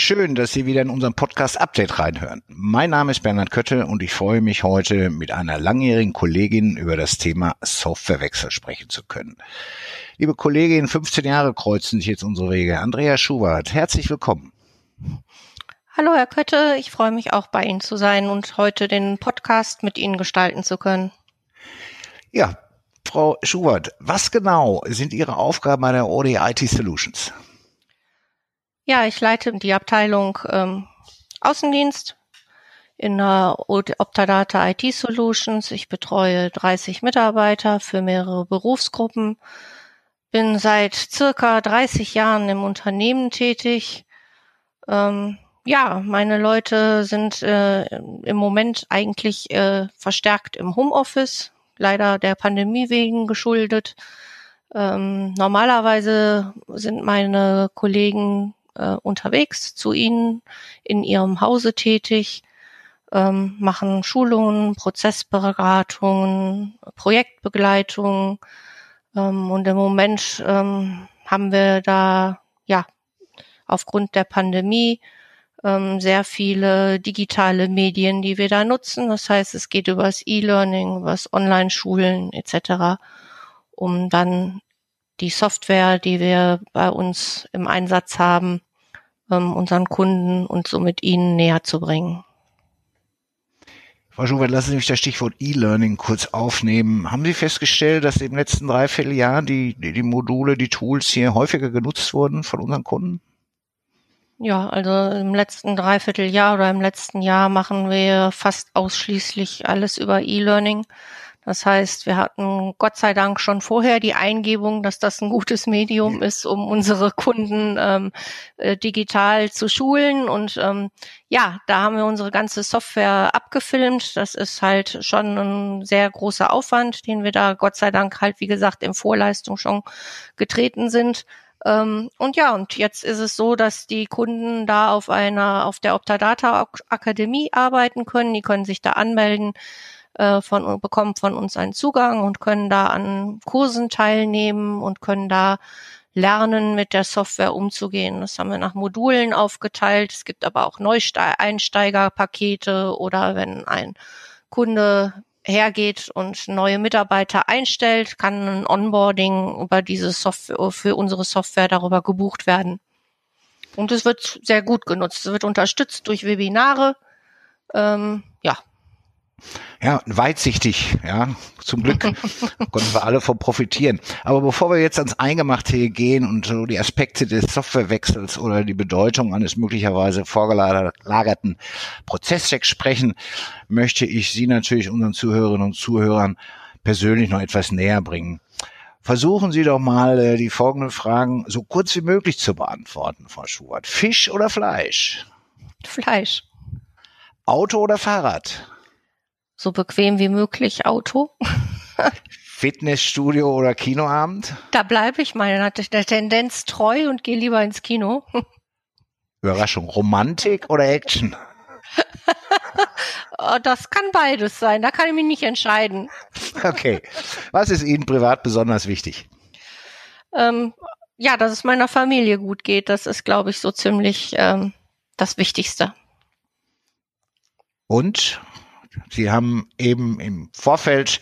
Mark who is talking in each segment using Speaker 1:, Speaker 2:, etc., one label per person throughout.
Speaker 1: Schön, dass Sie wieder in unseren Podcast Update reinhören. Mein Name ist Bernhard Kötte und ich freue mich heute mit einer langjährigen Kollegin über das Thema Softwarewechsel sprechen zu können. Liebe Kollegin, 15 Jahre kreuzen sich jetzt unsere Wege. Andrea Schubert, herzlich willkommen.
Speaker 2: Hallo Herr Kötte, ich freue mich auch bei Ihnen zu sein und heute den Podcast mit Ihnen gestalten zu können.
Speaker 1: Ja, Frau Schubert, was genau sind Ihre Aufgaben bei der ODI IT Solutions?
Speaker 2: Ja, ich leite die Abteilung ähm, Außendienst in der Optadata IT Solutions. Ich betreue 30 Mitarbeiter für mehrere Berufsgruppen. Bin seit circa 30 Jahren im Unternehmen tätig. Ähm, ja, meine Leute sind äh, im Moment eigentlich äh, verstärkt im Homeoffice, leider der Pandemie wegen geschuldet. Ähm, normalerweise sind meine Kollegen äh, unterwegs zu Ihnen in Ihrem Hause tätig, ähm, machen Schulungen, Prozessberatungen, Projektbegleitung. Ähm, und im Moment ähm, haben wir da ja aufgrund der Pandemie ähm, sehr viele digitale Medien, die wir da nutzen. Das heißt, es geht über das E-Learning, über das Online-Schulen etc., um dann die Software, die wir bei uns im Einsatz haben, ähm, unseren Kunden und somit ihnen näher zu bringen.
Speaker 1: Frau Schubert, lassen Sie mich das Stichwort E-Learning kurz aufnehmen. Haben Sie festgestellt, dass im letzten Dreivierteljahr die, die, die Module, die Tools hier häufiger genutzt wurden von unseren Kunden?
Speaker 2: Ja, also im letzten Dreivierteljahr oder im letzten Jahr machen wir fast ausschließlich alles über E-Learning. Das heißt, wir hatten Gott sei Dank schon vorher die Eingebung, dass das ein gutes Medium ist, um unsere Kunden ähm, äh, digital zu schulen. Und ähm, ja, da haben wir unsere ganze Software abgefilmt. Das ist halt schon ein sehr großer Aufwand, den wir da Gott sei Dank halt, wie gesagt, in Vorleistung schon getreten sind. Ähm, und ja, und jetzt ist es so, dass die Kunden da auf einer, auf der Optadata Akademie arbeiten können. Die können sich da anmelden äh, von, bekommen von uns einen Zugang und können da an Kursen teilnehmen und können da lernen, mit der Software umzugehen. Das haben wir nach Modulen aufgeteilt. Es gibt aber auch Neueinsteigerpakete oder wenn ein Kunde hergeht und neue Mitarbeiter einstellt, kann ein Onboarding über diese Software, für unsere Software darüber gebucht werden. Und es wird sehr gut genutzt. Es wird unterstützt durch Webinare. Ähm, ja,
Speaker 1: ja, weitsichtig, ja. Zum Glück konnten wir alle von profitieren. Aber bevor wir jetzt ans Eingemachte gehen und so die Aspekte des Softwarewechsels oder die Bedeutung eines möglicherweise vorgelagerten Prozesschecks sprechen, möchte ich Sie natürlich unseren Zuhörerinnen und Zuhörern persönlich noch etwas näher bringen. Versuchen Sie doch mal äh, die folgenden Fragen so kurz wie möglich zu beantworten, Frau Schubert. Fisch oder Fleisch?
Speaker 2: Fleisch.
Speaker 1: Auto oder Fahrrad?
Speaker 2: So bequem wie möglich Auto.
Speaker 1: Fitnessstudio oder Kinoabend?
Speaker 2: Da bleibe ich meiner der Tendenz treu und gehe lieber ins Kino.
Speaker 1: Überraschung, Romantik oder Action?
Speaker 2: Oh, das kann beides sein, da kann ich mich nicht entscheiden.
Speaker 1: Okay. Was ist Ihnen privat besonders wichtig?
Speaker 2: Ähm, ja, dass es meiner Familie gut geht, das ist, glaube ich, so ziemlich ähm, das Wichtigste.
Speaker 1: Und Sie haben eben im Vorfeld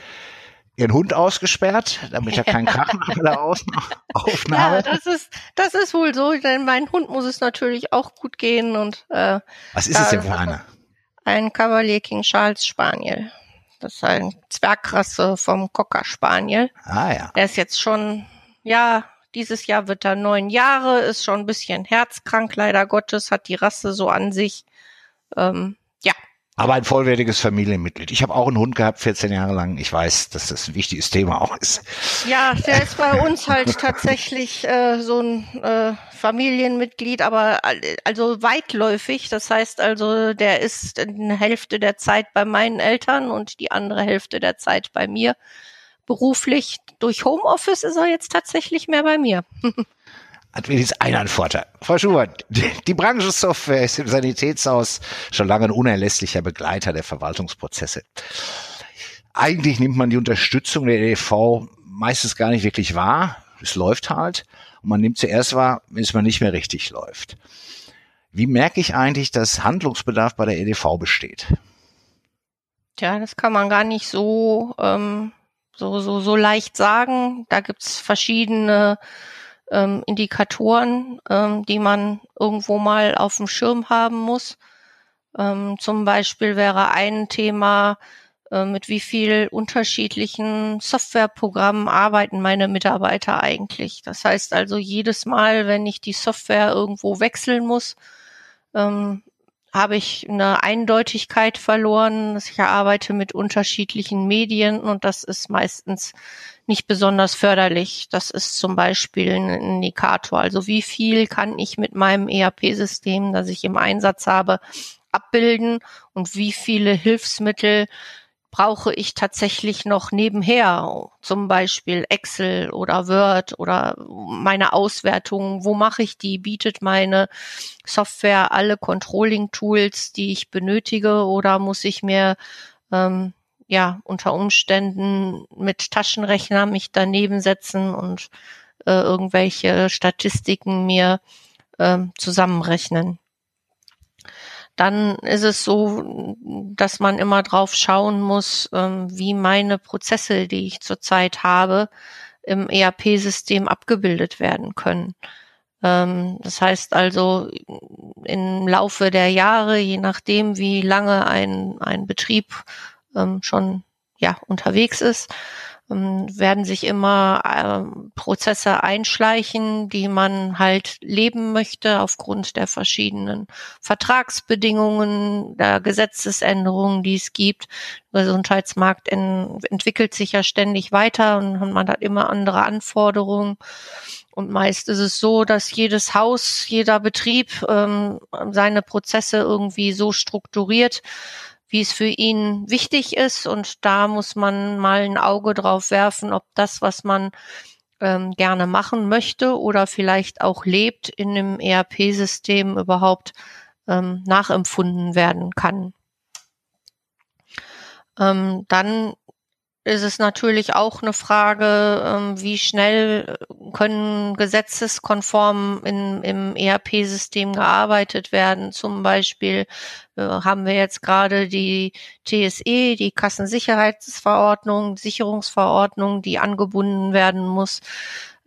Speaker 1: ihren Hund ausgesperrt, damit er keinen Krach macht bei der Aufnahme.
Speaker 2: Ja, das ist, das ist wohl so, denn mein Hund muss es natürlich auch gut gehen und äh,
Speaker 1: Was ist es denn für einer?
Speaker 2: Ein Cavalier King Charles Spaniel. Das ist ein Zwergrasse vom Cocker Spaniel.
Speaker 1: Ah ja.
Speaker 2: Der ist jetzt schon, ja, dieses Jahr wird er neun Jahre, ist schon ein bisschen herzkrank, leider Gottes, hat die Rasse so an sich. Ähm, ja,
Speaker 1: Aber ein vollwertiges Familienmitglied. Ich habe auch einen Hund gehabt, 14 Jahre lang. Ich weiß, dass das ein wichtiges Thema auch ist.
Speaker 2: Ja, der ist bei uns halt tatsächlich äh, so ein äh, Familienmitglied, aber also weitläufig. Das heißt also, der ist eine Hälfte der Zeit bei meinen Eltern und die andere Hälfte der Zeit bei mir. Beruflich durch Homeoffice ist er jetzt tatsächlich mehr bei mir.
Speaker 1: hat wenigstens einen Vorteil. Frau Schubert, die Branchensoftware ist im Sanitätshaus schon lange ein unerlässlicher Begleiter der Verwaltungsprozesse. Eigentlich nimmt man die Unterstützung der EDV meistens gar nicht wirklich wahr. Es läuft halt. Und man nimmt zuerst wahr, wenn es mal nicht mehr richtig läuft. Wie merke ich eigentlich, dass Handlungsbedarf bei der EDV besteht?
Speaker 2: Tja, das kann man gar nicht so, ähm, so, so, so leicht sagen. Da gibt's verschiedene ähm, Indikatoren, ähm, die man irgendwo mal auf dem Schirm haben muss. Ähm, zum Beispiel wäre ein Thema, äh, mit wie viel unterschiedlichen Softwareprogrammen arbeiten meine Mitarbeiter eigentlich. Das heißt also, jedes Mal, wenn ich die Software irgendwo wechseln muss, ähm, habe ich eine Eindeutigkeit verloren. Ich arbeite mit unterschiedlichen Medien und das ist meistens nicht besonders förderlich. Das ist zum Beispiel ein Indikator. Also wie viel kann ich mit meinem ERP-System, das ich im Einsatz habe, abbilden und wie viele Hilfsmittel brauche ich tatsächlich noch nebenher, zum Beispiel Excel oder Word oder meine Auswertungen, wo mache ich die? Bietet meine Software alle Controlling-Tools, die ich benötige oder muss ich mir ähm, ja unter Umständen mit Taschenrechner mich daneben setzen und äh, irgendwelche Statistiken mir äh, zusammenrechnen? dann ist es so, dass man immer drauf schauen muss, ähm, wie meine Prozesse, die ich zurzeit habe, im ERP-System abgebildet werden können. Ähm, das heißt also, im Laufe der Jahre, je nachdem, wie lange ein, ein Betrieb ähm, schon ja, unterwegs ist, ähm, werden sich immer äh, Prozesse einschleichen, die man halt leben möchte aufgrund der verschiedenen Vertragsbedingungen, der Gesetzesänderungen, die es gibt. Der Gesundheitsmarkt en entwickelt sich ja ständig weiter und man hat immer andere Anforderungen. Und meist ist es so, dass jedes Haus, jeder Betrieb ähm, seine Prozesse irgendwie so strukturiert, wie es für ihn wichtig ist. Und da muss man mal ein Auge drauf werfen, ob das, was man ähm, gerne machen möchte oder vielleicht auch lebt, in einem ERP-System überhaupt ähm, nachempfunden werden kann. Ähm, dann ist es natürlich auch eine Frage, ähm, wie schnell können gesetzeskonform in, im ERP-System gearbeitet werden. Zum Beispiel äh, haben wir jetzt gerade die TSE, die Kassensicherheitsverordnung, Sicherungsverordnung, die angebunden werden muss.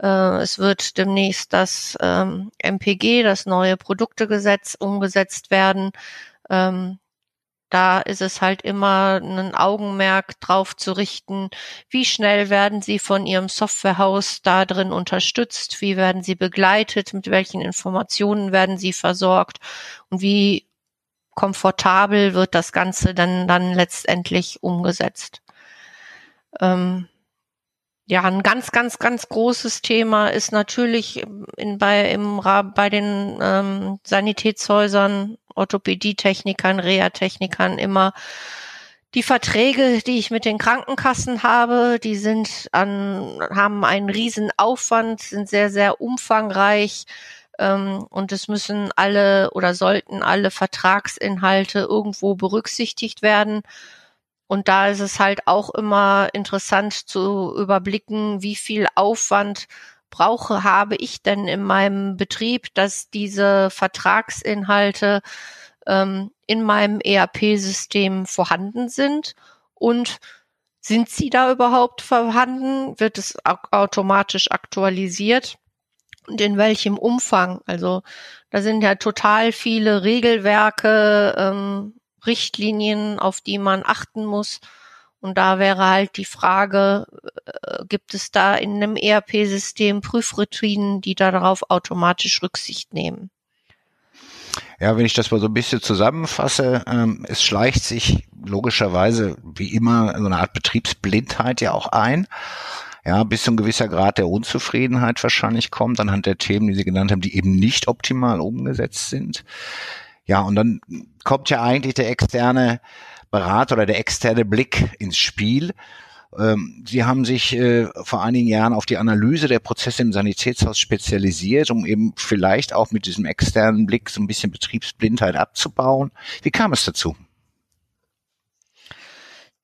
Speaker 2: Äh, es wird demnächst das MPG, ähm, das neue Produktegesetz, umgesetzt werden. Ähm, da ist es halt immer ein Augenmerk drauf zu richten, wie schnell werden Sie von Ihrem Softwarehaus da drin unterstützt, wie werden Sie begleitet, mit welchen Informationen werden Sie versorgt und wie komfortabel wird das Ganze dann, dann letztendlich umgesetzt. Ähm, ja, ein ganz, ganz, ganz großes Thema ist natürlich in, bei, im, bei den ähm, Sanitätshäusern, Orthopädietechnikern, Reha-Technikern immer die Verträge, die ich mit den Krankenkassen habe, die sind an, haben einen riesen Aufwand, sind sehr, sehr umfangreich ähm, und es müssen alle oder sollten alle Vertragsinhalte irgendwo berücksichtigt werden. Und da ist es halt auch immer interessant zu überblicken, wie viel Aufwand brauche, habe ich denn in meinem Betrieb, dass diese Vertragsinhalte ähm, in meinem ERP-System vorhanden sind und sind sie da überhaupt vorhanden? Wird es automatisch aktualisiert? Und in welchem Umfang? Also da sind ja total viele Regelwerke, ähm, Richtlinien, auf die man achten muss. Und da wäre halt die Frage, äh, gibt es da in einem ERP-System Prüfroutinen, die darauf automatisch Rücksicht nehmen?
Speaker 1: Ja, wenn ich das mal so ein bisschen zusammenfasse, ähm, es schleicht sich logischerweise wie immer so eine Art Betriebsblindheit ja auch ein. Ja, bis zu ein gewisser Grad der Unzufriedenheit wahrscheinlich kommt anhand der Themen, die Sie genannt haben, die eben nicht optimal umgesetzt sind. Ja, und dann kommt ja eigentlich der externe Berater oder der externe Blick ins Spiel. Ähm, Sie haben sich äh, vor einigen Jahren auf die Analyse der Prozesse im Sanitätshaus spezialisiert, um eben vielleicht auch mit diesem externen Blick so ein bisschen Betriebsblindheit abzubauen. Wie kam es dazu?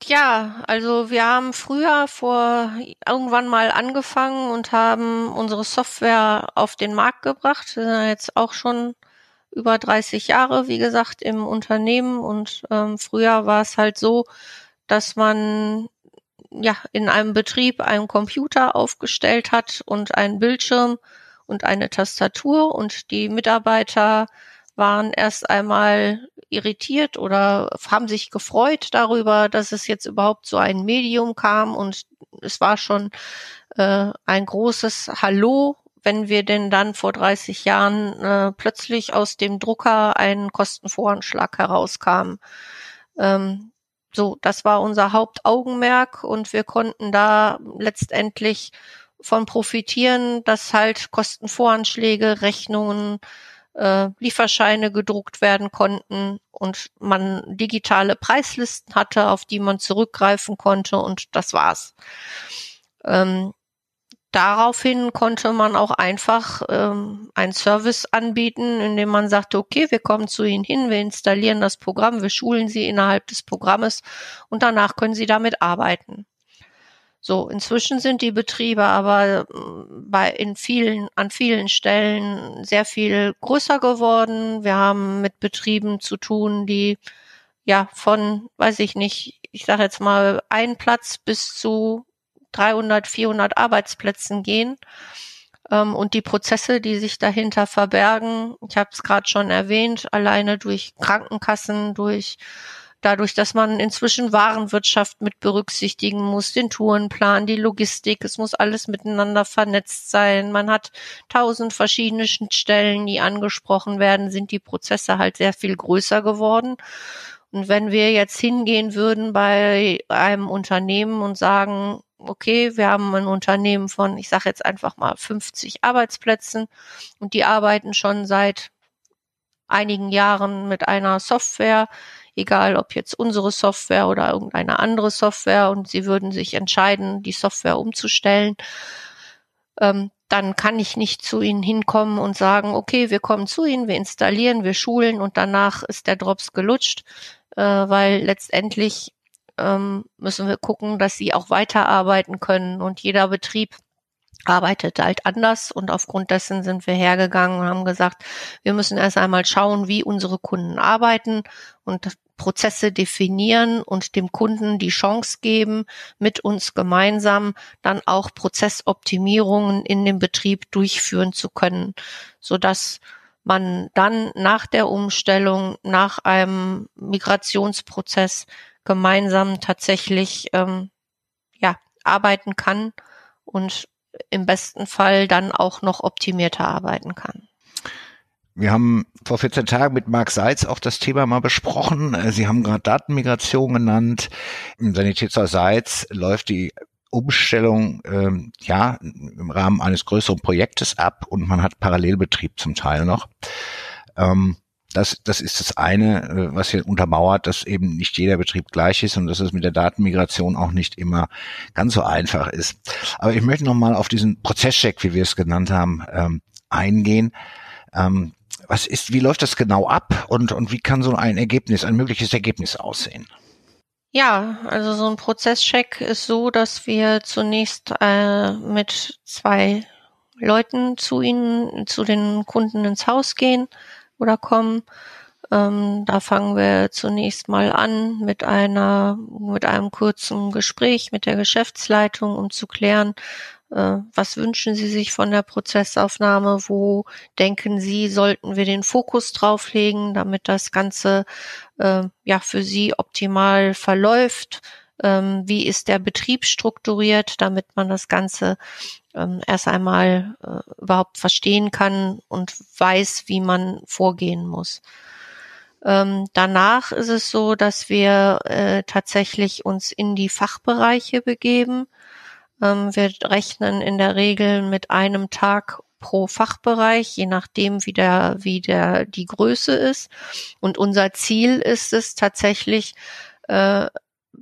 Speaker 2: Ja, also wir haben früher vor irgendwann mal angefangen und haben unsere Software auf den Markt gebracht. Wir sind jetzt auch schon über 30 Jahre, wie gesagt, im Unternehmen. Und ähm, früher war es halt so, dass man ja in einem Betrieb einen Computer aufgestellt hat und einen Bildschirm und eine Tastatur. Und die Mitarbeiter waren erst einmal irritiert oder haben sich gefreut darüber, dass es jetzt überhaupt so ein Medium kam. Und es war schon äh, ein großes Hallo, wenn wir denn dann vor 30 Jahren äh, plötzlich aus dem Drucker ein Kostenvoranschlag herauskam. Ähm, so, das war unser Hauptaugenmerk und wir konnten da letztendlich von profitieren, dass halt Kostenvoranschläge, Rechnungen, äh, Lieferscheine gedruckt werden konnten und man digitale Preislisten hatte, auf die man zurückgreifen konnte und das war's. Ähm, daraufhin konnte man auch einfach ähm, einen Service anbieten, indem man sagte, okay, wir kommen zu Ihnen hin, wir installieren das Programm, wir schulen Sie innerhalb des Programmes und danach können Sie damit arbeiten. So, inzwischen sind die Betriebe aber mm, bei in vielen, an vielen Stellen sehr viel größer geworden. Wir haben mit Betrieben zu tun, die ja von, weiß ich nicht, ich sage jetzt mal, ein Platz bis zu 300, 400 Arbeitsplätzen gehen. Ähm, und die Prozesse, die sich dahinter verbergen, ich habe es gerade schon erwähnt, alleine durch Krankenkassen, durch dadurch, dass man inzwischen Warenwirtschaft mit berücksichtigen muss, den Tourenplan, die Logistik, es muss alles miteinander vernetzt sein. Man hat tausend verschiedene Schnittstellen, die angesprochen werden, sind die Prozesse halt sehr viel größer geworden. Und wenn wir jetzt hingehen würden bei einem Unternehmen und sagen, okay, wir haben ein Unternehmen von, ich sage jetzt einfach mal 50 Arbeitsplätzen und die arbeiten schon seit einigen Jahren mit einer Software, egal ob jetzt unsere Software oder irgendeine andere Software und sie würden sich entscheiden, die Software umzustellen, ähm, dann kann ich nicht zu Ihnen hinkommen und sagen, okay, wir kommen zu Ihnen, wir installieren, wir schulen und danach ist der Drops gelutscht, äh, weil letztendlich ähm, müssen wir gucken, dass Sie auch weiterarbeiten können. Und jeder Betrieb arbeitet halt anders. Und aufgrund dessen sind wir hergegangen und haben gesagt, wir müssen erst einmal schauen, wie unsere Kunden arbeiten und Prozesse definieren und dem Kunden die Chance geben, mit uns gemeinsam dann auch Prozessoptimierungen in dem Betrieb durchführen zu können, so dass man dann nach der Umstellung, nach einem Migrationsprozess gemeinsam tatsächlich ähm, ja arbeiten kann und im besten Fall dann auch noch optimierter arbeiten kann.
Speaker 1: Wir haben vor 14 Tagen mit Marc Seitz auch das Thema mal besprochen. Äh, Sie haben gerade Datenmigration genannt. Im Sanitätshaus Seitz läuft die Umstellung ähm, ja im Rahmen eines größeren Projektes ab und man hat Parallelbetrieb zum Teil noch. Ähm, das, das ist das eine, äh, was hier untermauert, dass eben nicht jeder Betrieb gleich ist und dass es mit der Datenmigration auch nicht immer ganz so einfach ist. Aber ich möchte noch mal auf diesen Prozesscheck, wie wir es genannt haben, ähm, eingehen. Ähm, was ist, wie läuft das genau ab und, und wie kann so ein Ergebnis, ein mögliches Ergebnis aussehen?
Speaker 2: Ja, also so ein Prozesscheck ist so, dass wir zunächst äh, mit zwei Leuten zu ihnen, zu den Kunden ins Haus gehen oder kommen. Ähm, da fangen wir zunächst mal an mit einer, mit einem kurzen Gespräch mit der Geschäftsleitung, um zu klären, äh, was wünschen Sie sich von der Prozessaufnahme? Wo denken Sie, sollten wir den Fokus drauflegen, damit das Ganze äh, ja für Sie optimal verläuft? Ähm, wie ist der Betrieb strukturiert, damit man das Ganze ähm, erst einmal äh, überhaupt verstehen kann und weiß, wie man vorgehen muss. Ähm, danach ist es so, dass wir äh, tatsächlich uns in die Fachbereiche begeben. Ähm, wir rechnen in der Regel mit einem Tag pro Fachbereich, je nachdem, wie der, wie der, die Größe ist. Und unser Ziel ist es tatsächlich, äh,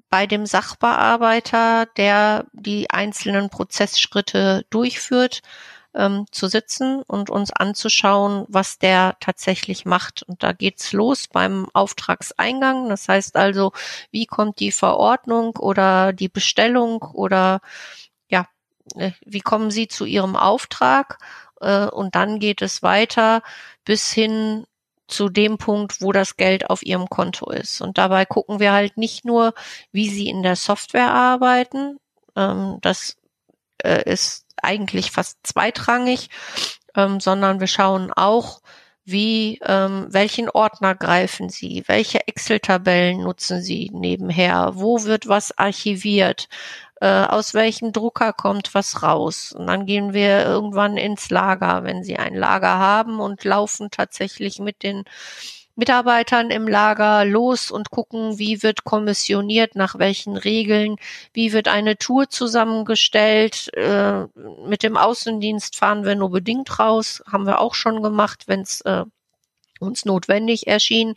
Speaker 2: bei dem Sachbearbeiter, der die einzelnen Prozessschritte durchführt, ähm, zu sitzen und uns anzuschauen, was der tatsächlich macht. Und da geht's los beim Auftragseingang. Das heißt also, wie kommt die Verordnung oder die Bestellung oder ja, äh, wie kommen Sie zu Ihrem Auftrag? Äh, und dann geht es weiter bis hin zu dem Punkt, wo das Geld auf ihrem Konto ist. Und dabei gucken wir halt nicht nur, wie sie in der Software arbeiten. Ähm, das äh, ist eigentlich fast zweitrangig, ähm, sondern wir schauen auch, wie, ähm, welchen Ordner greifen Sie, welche Excel-Tabellen nutzen Sie nebenher, wo wird was archiviert, äh, aus welchem Drucker kommt was raus. Und dann gehen wir irgendwann ins Lager, wenn Sie ein Lager haben und laufen tatsächlich mit den Mitarbeitern im Lager los und gucken, wie wird kommissioniert, nach welchen Regeln, wie wird eine Tour zusammengestellt. Äh, mit dem Außendienst fahren wir nur bedingt raus, haben wir auch schon gemacht, wenn es äh, uns notwendig erschien.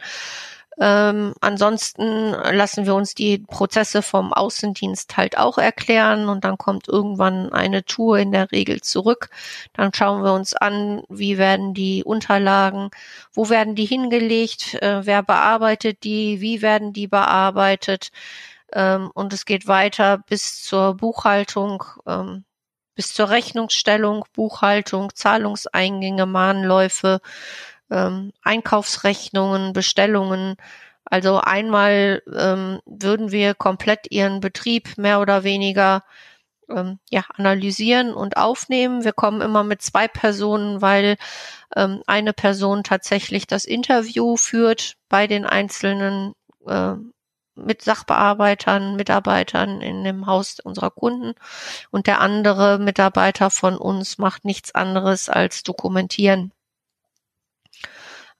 Speaker 2: Ähm, ansonsten lassen wir uns die Prozesse vom Außendienst halt auch erklären und dann kommt irgendwann eine Tour in der Regel zurück. Dann schauen wir uns an, wie werden die Unterlagen, wo werden die hingelegt, äh, wer bearbeitet die, wie werden die bearbeitet. Ähm, und es geht weiter bis zur Buchhaltung, ähm, bis zur Rechnungsstellung, Buchhaltung, Zahlungseingänge, Mahnläufe, ähm, Einkaufsrechnungen, Bestellungen. Also einmal ähm, würden wir komplett ihren Betrieb mehr oder weniger ähm, ja, analysieren und aufnehmen. Wir kommen immer mit zwei Personen, weil ähm, eine Person tatsächlich das Interview führt bei den einzelnen äh, mit Sachbearbeitern, Mitarbeitern in dem Haus unserer Kunden und der andere Mitarbeiter von uns macht nichts anderes als dokumentieren.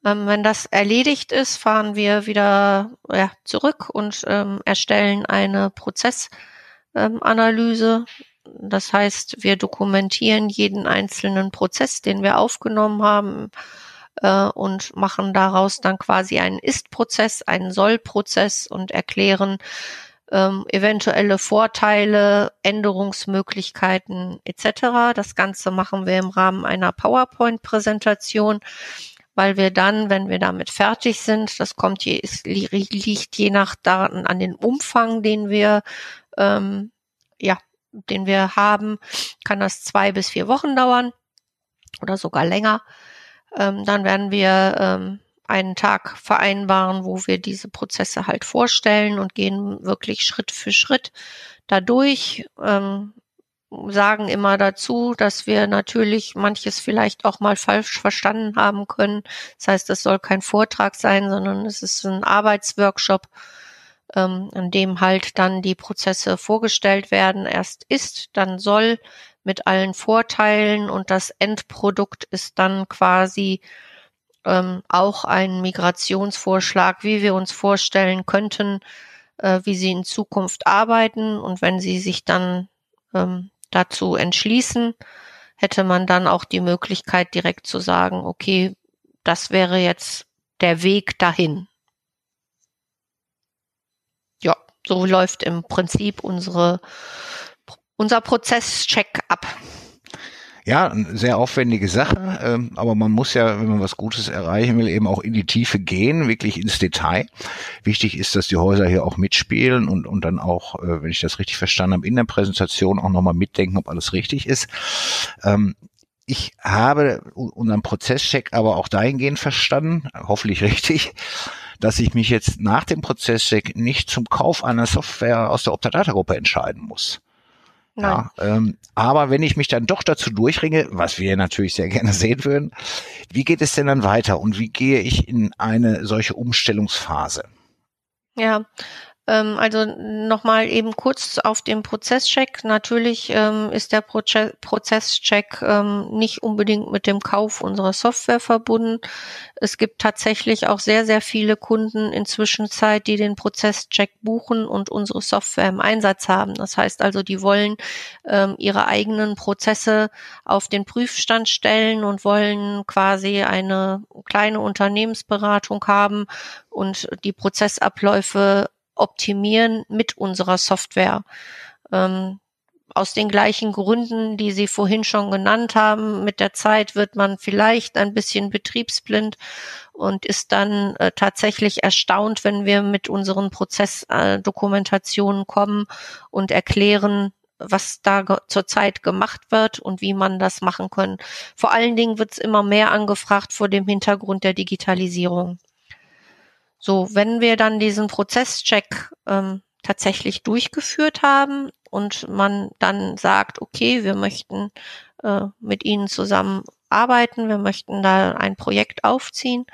Speaker 2: Ähm, wenn das erledigt ist, fahren wir wieder ja, zurück und ähm, erstellen eine Prozessanalyse. Ähm, das heißt, wir dokumentieren jeden einzelnen Prozess, den wir aufgenommen haben äh, und machen daraus dann quasi einen Ist-Prozess, einen Soll-Prozess und erklären ähm, eventuelle Vorteile, Änderungsmöglichkeiten etc. Das Ganze machen wir im Rahmen einer PowerPoint-Präsentation weil wir dann, wenn wir damit fertig sind, das kommt je, es liegt je nach Daten an den Umfang, den wir ähm, ja, den wir haben, kann das zwei bis vier Wochen dauern oder sogar länger. Ähm, dann werden wir ähm, einen Tag vereinbaren, wo wir diese Prozesse halt vorstellen und gehen wirklich Schritt für Schritt dadurch. Ähm, sagen immer dazu, dass wir natürlich manches vielleicht auch mal falsch verstanden haben können. Das heißt, es soll kein Vortrag sein, sondern es ist ein Arbeitsworkshop, ähm, in dem halt dann die Prozesse vorgestellt werden. Erst ist, dann soll mit allen Vorteilen und das Endprodukt ist dann quasi ähm, auch ein Migrationsvorschlag, wie wir uns vorstellen könnten, äh, wie sie in Zukunft arbeiten und wenn sie sich dann ähm, dazu entschließen, hätte man dann auch die Möglichkeit direkt zu sagen, okay, das wäre jetzt der Weg dahin. Ja, so läuft im Prinzip unsere, unser Prozesscheck ab.
Speaker 1: Ja, eine sehr aufwendige Sache, ähm, aber man muss ja, wenn man was Gutes erreichen will, eben auch in die Tiefe gehen, wirklich ins Detail. Wichtig ist, dass die Häuser hier auch mitspielen und, und dann auch, äh, wenn ich das richtig verstanden habe, in der Präsentation auch nochmal mitdenken, ob alles richtig ist. Ähm, ich habe unseren Prozesscheck aber auch dahingehend verstanden, hoffentlich richtig, dass ich mich jetzt nach dem Prozesscheck nicht zum Kauf einer Software aus der Optadata-Gruppe entscheiden muss. Ja, ähm, aber wenn ich mich dann doch dazu durchringe, was wir natürlich sehr gerne sehen würden, wie geht es denn dann weiter und wie gehe ich in eine solche Umstellungsphase?
Speaker 2: Ja, also nochmal eben kurz auf den Prozesscheck. Natürlich ähm, ist der Proze Prozesscheck ähm, nicht unbedingt mit dem Kauf unserer Software verbunden. Es gibt tatsächlich auch sehr, sehr viele Kunden inzwischen Zeit, die den Prozesscheck buchen und unsere Software im Einsatz haben. Das heißt also, die wollen ähm, ihre eigenen Prozesse auf den Prüfstand stellen und wollen quasi eine kleine Unternehmensberatung haben und die Prozessabläufe optimieren mit unserer Software. Ähm, aus den gleichen Gründen, die Sie vorhin schon genannt haben. Mit der Zeit wird man vielleicht ein bisschen betriebsblind und ist dann äh, tatsächlich erstaunt, wenn wir mit unseren Prozessdokumentationen äh, kommen und erklären, was da zurzeit gemacht wird und wie man das machen kann. Vor allen Dingen wird es immer mehr angefragt vor dem Hintergrund der Digitalisierung. So, wenn wir dann diesen Prozesscheck ähm, tatsächlich durchgeführt haben und man dann sagt, okay, wir möchten äh, mit Ihnen zusammen arbeiten, wir möchten da ein Projekt aufziehen,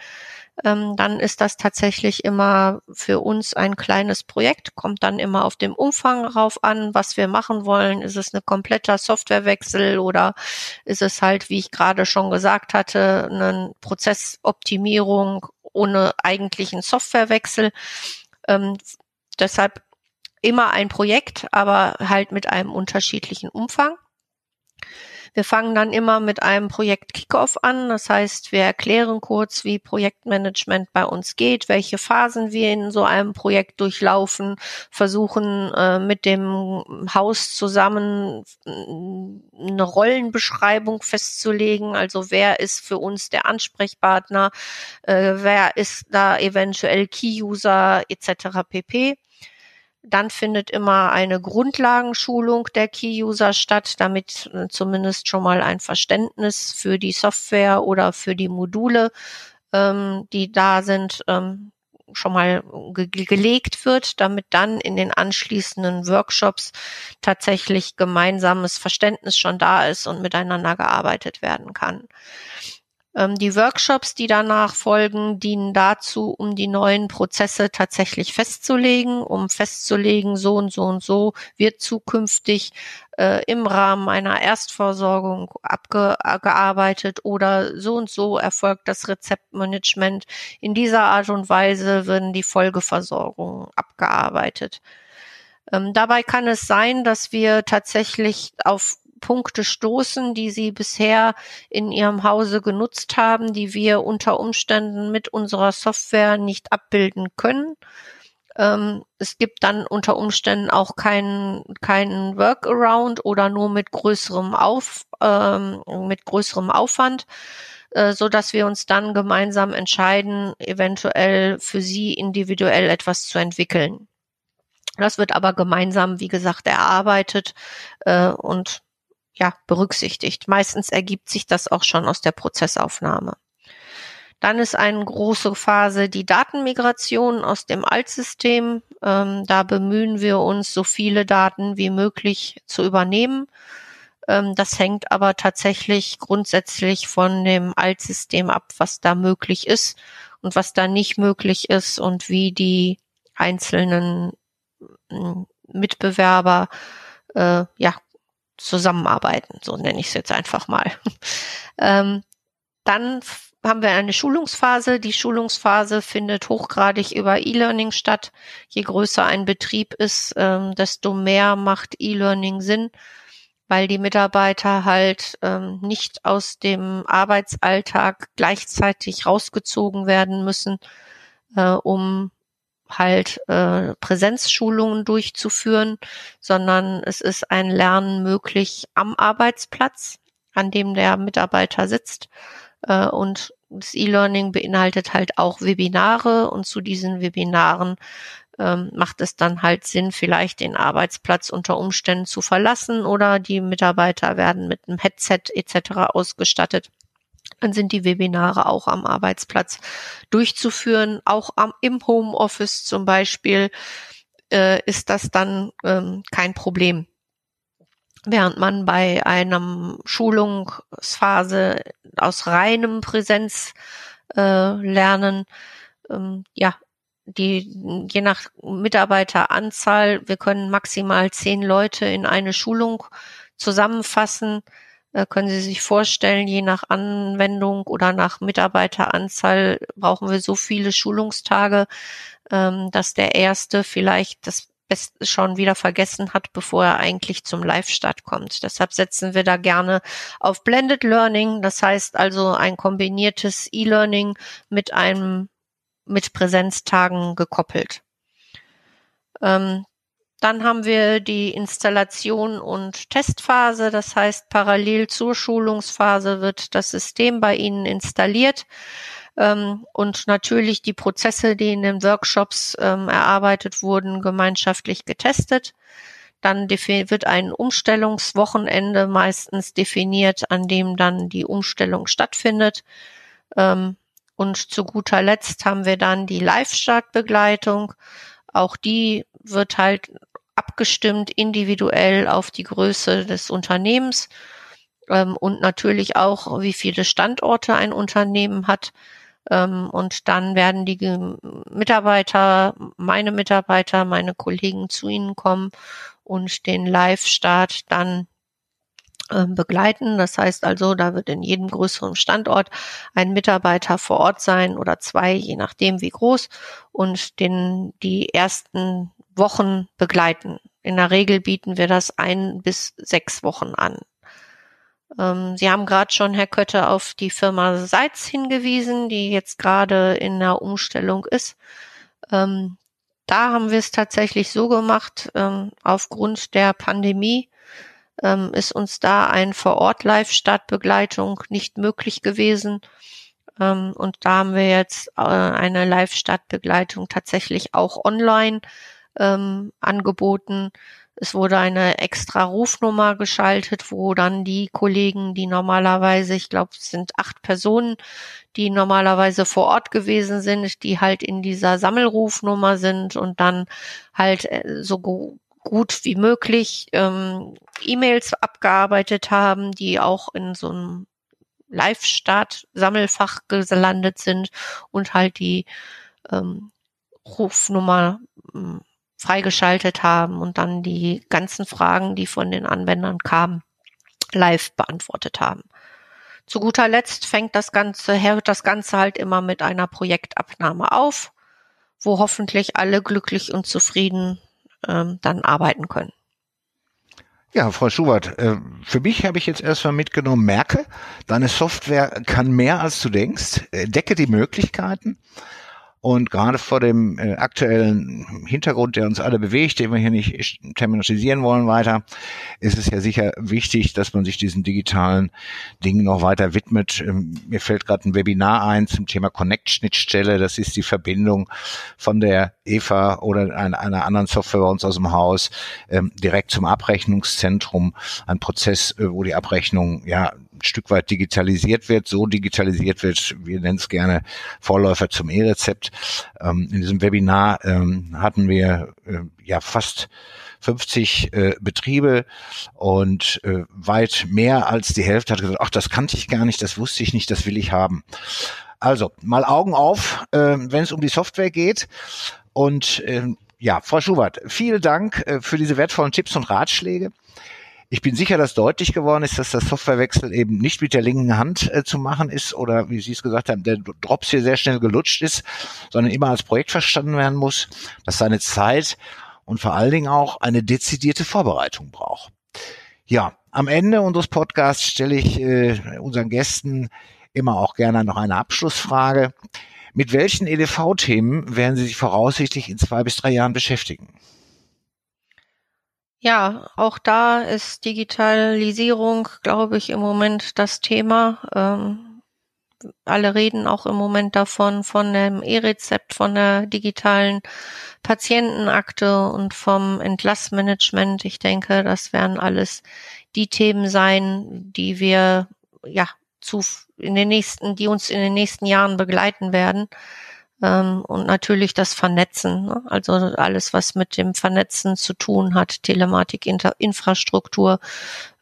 Speaker 2: ähm, dann ist das tatsächlich immer für uns ein kleines Projekt, kommt dann immer auf dem Umfang rauf an, was wir machen wollen. Ist es ein kompletter Softwarewechsel oder ist es halt, wie ich gerade schon gesagt hatte, eine Prozessoptimierung ohne eigentlichen Softwarewechsel. Ähm, deshalb immer ein Projekt, aber halt mit einem unterschiedlichen Umfang. Wir fangen dann immer mit einem Projekt Kickoff an. Das heißt, wir erklären kurz, wie Projektmanagement bei uns geht, welche Phasen wir in so einem Projekt durchlaufen, versuchen äh, mit dem Haus zusammen äh, eine Rollenbeschreibung festzulegen. Also wer ist für uns der Ansprechpartner, äh, wer ist da eventuell Key-User etc. pp. Dann findet immer eine Grundlagenschulung der Key-User statt, damit äh, zumindest schon mal ein Verständnis für die Software oder für die Module, ähm, die da sind, ähm, schon mal ge gelegt wird, damit dann in den anschließenden Workshops tatsächlich gemeinsames Verständnis schon da ist und miteinander gearbeitet werden kann. Ähm, die Workshops, die danach folgen, dienen dazu, um die neuen Prozesse tatsächlich festzulegen, um festzulegen, so und so und so wird zukünftig äh, im Rahmen einer Erstversorgung abgearbeitet oder so und so erfolgt das Rezeptmanagement. In dieser Art und Weise werden die Folgeversorgungen abgearbeitet. Ähm, dabei kann es sein, dass wir tatsächlich auf Punkte stoßen, die Sie bisher in Ihrem Hause genutzt haben, die wir unter Umständen mit unserer Software nicht abbilden können. Ähm, es gibt dann unter Umständen auch keinen keinen Workaround oder nur mit größerem Auf ähm, mit größerem Aufwand, äh, so dass wir uns dann gemeinsam entscheiden, eventuell für Sie individuell etwas zu entwickeln. Das wird aber gemeinsam, wie gesagt, erarbeitet äh, und ja, berücksichtigt. Meistens ergibt sich das auch schon aus der Prozessaufnahme. Dann ist eine große Phase die Datenmigration aus dem Altsystem. Ähm, da bemühen wir uns, so viele Daten wie möglich zu übernehmen. Ähm, das hängt aber tatsächlich grundsätzlich von dem Altsystem ab, was da möglich ist und was da nicht möglich ist und wie die einzelnen Mitbewerber äh, ja zusammenarbeiten, so nenne ich es jetzt einfach mal. ähm, dann haben wir eine Schulungsphase. Die Schulungsphase findet hochgradig über E-Learning statt. Je größer ein Betrieb ist, ähm, desto mehr macht E-Learning Sinn, weil die Mitarbeiter halt ähm, nicht aus dem Arbeitsalltag gleichzeitig rausgezogen werden müssen, äh, um halt äh, Präsenzschulungen durchzuführen, sondern es ist ein Lernen möglich am Arbeitsplatz, an dem der Mitarbeiter sitzt. Äh, und das E-Learning beinhaltet halt auch Webinare und zu diesen Webinaren ähm, macht es dann halt Sinn, vielleicht den Arbeitsplatz unter Umständen zu verlassen oder die Mitarbeiter werden mit einem Headset etc. ausgestattet dann sind die Webinare auch am Arbeitsplatz durchzuführen. Auch am, im Homeoffice zum Beispiel äh, ist das dann ähm, kein Problem. Während man bei einem Schulungsphase aus reinem Präsenzlernen äh, ähm, ja die, je nach Mitarbeiteranzahl, wir können maximal zehn Leute in eine Schulung zusammenfassen. Äh, können Sie sich vorstellen, je nach Anwendung oder nach Mitarbeiteranzahl brauchen wir so viele Schulungstage, ähm, dass der erste vielleicht das Beste schon wieder vergessen hat, bevor er eigentlich zum Live-Start kommt. Deshalb setzen wir da gerne auf Blended Learning. Das heißt also ein kombiniertes E-Learning mit einem mit Präsenztagen gekoppelt. Ähm, dann haben wir die Installation und Testphase. Das heißt, parallel zur Schulungsphase wird das System bei Ihnen installiert. Ähm, und natürlich die Prozesse, die in den Workshops ähm, erarbeitet wurden, gemeinschaftlich getestet. Dann wird ein Umstellungswochenende meistens definiert, an dem dann die Umstellung stattfindet. Ähm, und zu guter Letzt haben wir dann die Live-Startbegleitung. Auch die wird halt abgestimmt individuell auf die Größe des Unternehmens ähm, und natürlich auch, wie viele Standorte ein Unternehmen hat. Ähm, und dann werden die Mitarbeiter, meine Mitarbeiter, meine Kollegen zu Ihnen kommen und den Live-Start dann ähm, begleiten. Das heißt also, da wird in jedem größeren Standort ein Mitarbeiter vor Ort sein oder zwei, je nachdem wie groß, und den die ersten Wochen begleiten. In der Regel bieten wir das ein bis sechs Wochen an. Ähm, Sie haben gerade schon, Herr Kötte, auf die Firma Seitz hingewiesen, die jetzt gerade in der Umstellung ist. Ähm, da haben wir es tatsächlich so gemacht, ähm, aufgrund der Pandemie ist uns da ein Vor-Ort-Live-Startbegleitung nicht möglich gewesen. Und da haben wir jetzt äh, eine Live-Startbegleitung tatsächlich auch online ähm, angeboten. Es wurde eine extra Rufnummer geschaltet, wo dann die Kollegen, die normalerweise, ich glaube, es sind acht Personen, die normalerweise vor Ort gewesen sind, die halt in dieser Sammelrufnummer sind und dann halt äh, so gut wie möglich ähm, E-Mails abgearbeitet haben, die auch in so einem Live-Start-Sammelfach gelandet sind und halt die ähm, Rufnummer ähm, freigeschaltet haben und dann die ganzen Fragen, die von den Anwendern kamen, live beantwortet haben. Zu guter Letzt fängt das Ganze, hört das Ganze halt immer mit einer Projektabnahme auf, wo hoffentlich alle glücklich und zufrieden ähm, dann arbeiten können.
Speaker 1: Ja, Frau Schubert, äh, für mich habe ich jetzt erstmal mitgenommen, merke, deine Software kann mehr als du denkst, decke die Möglichkeiten. Und gerade vor dem äh, aktuellen Hintergrund, der uns alle bewegt, den wir hier nicht terminalisieren wollen weiter, ist es ja sicher wichtig, dass man sich diesen digitalen Dingen noch weiter widmet. Ähm, mir fällt gerade ein Webinar ein zum Thema Connect-Schnittstelle. Das ist die Verbindung von der EVA oder einer, einer anderen Software bei uns aus dem Haus ähm, direkt zum Abrechnungszentrum. Ein Prozess, äh, wo die Abrechnung ja Stück weit digitalisiert wird, so digitalisiert wird, wir nennen es gerne Vorläufer zum E-Rezept. Ähm, in diesem Webinar ähm, hatten wir äh, ja fast 50 äh, Betriebe und äh, weit mehr als die Hälfte hat gesagt, ach, das kannte ich gar nicht, das wusste ich nicht, das will ich haben. Also mal Augen auf, äh, wenn es um die Software geht. Und äh, ja, Frau Schubert, vielen Dank äh, für diese wertvollen Tipps und Ratschläge. Ich bin sicher, dass deutlich geworden ist, dass das Softwarewechsel eben nicht mit der linken Hand äh, zu machen ist oder wie Sie es gesagt haben, der Drops hier sehr schnell gelutscht ist, sondern immer als Projekt verstanden werden muss, dass seine Zeit und vor allen Dingen auch eine dezidierte Vorbereitung braucht. Ja, am Ende unseres Podcasts stelle ich äh, unseren Gästen immer auch gerne noch eine Abschlussfrage. Mit welchen EDV-Themen werden Sie sich voraussichtlich in zwei bis drei Jahren beschäftigen?
Speaker 2: Ja, auch da ist Digitalisierung, glaube ich, im Moment das Thema. Ähm, alle reden auch im Moment davon, von dem E-Rezept, von der digitalen Patientenakte und vom Entlassmanagement. Ich denke, das werden alles die Themen sein, die wir ja zu in den nächsten, die uns in den nächsten Jahren begleiten werden. Ähm, und natürlich das Vernetzen, ne? also alles, was mit dem Vernetzen zu tun hat, Telematik, Inter Infrastruktur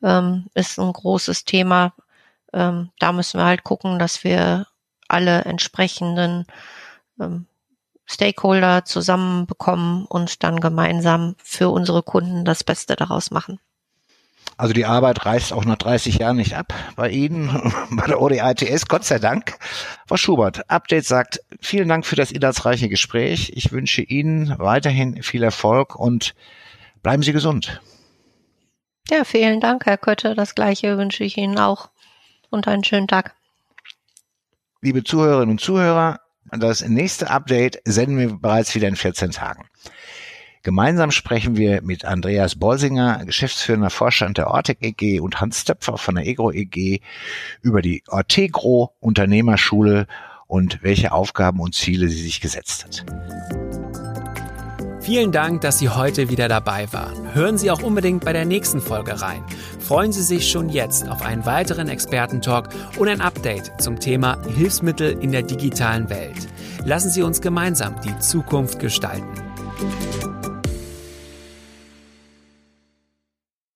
Speaker 2: ähm, ist ein großes Thema. Ähm, da müssen wir halt gucken, dass wir alle entsprechenden ähm, Stakeholder zusammenbekommen und dann gemeinsam für unsere Kunden das Beste daraus machen.
Speaker 1: Also die Arbeit reißt auch nach 30 Jahren nicht ab bei Ihnen, bei der ODITS, Gott sei Dank. Frau Schubert, Update sagt, vielen Dank für das inhaltsreiche Gespräch. Ich wünsche Ihnen weiterhin viel Erfolg und bleiben Sie gesund.
Speaker 2: Ja, vielen Dank, Herr Kötte. Das gleiche wünsche ich Ihnen auch und einen schönen Tag.
Speaker 1: Liebe Zuhörerinnen und Zuhörer, das nächste Update senden wir bereits wieder in 14 Tagen. Gemeinsam sprechen wir mit Andreas Bolsinger, geschäftsführender Vorstand der Ortec EG und Hans Töpfer von der Egro EG über die Ortegro Unternehmerschule und welche Aufgaben und Ziele sie sich gesetzt hat.
Speaker 3: Vielen Dank, dass Sie heute wieder dabei waren. Hören Sie auch unbedingt bei der nächsten Folge rein. Freuen Sie sich schon jetzt auf einen weiteren Expertentalk und ein Update zum Thema Hilfsmittel in der digitalen Welt. Lassen Sie uns gemeinsam die Zukunft gestalten.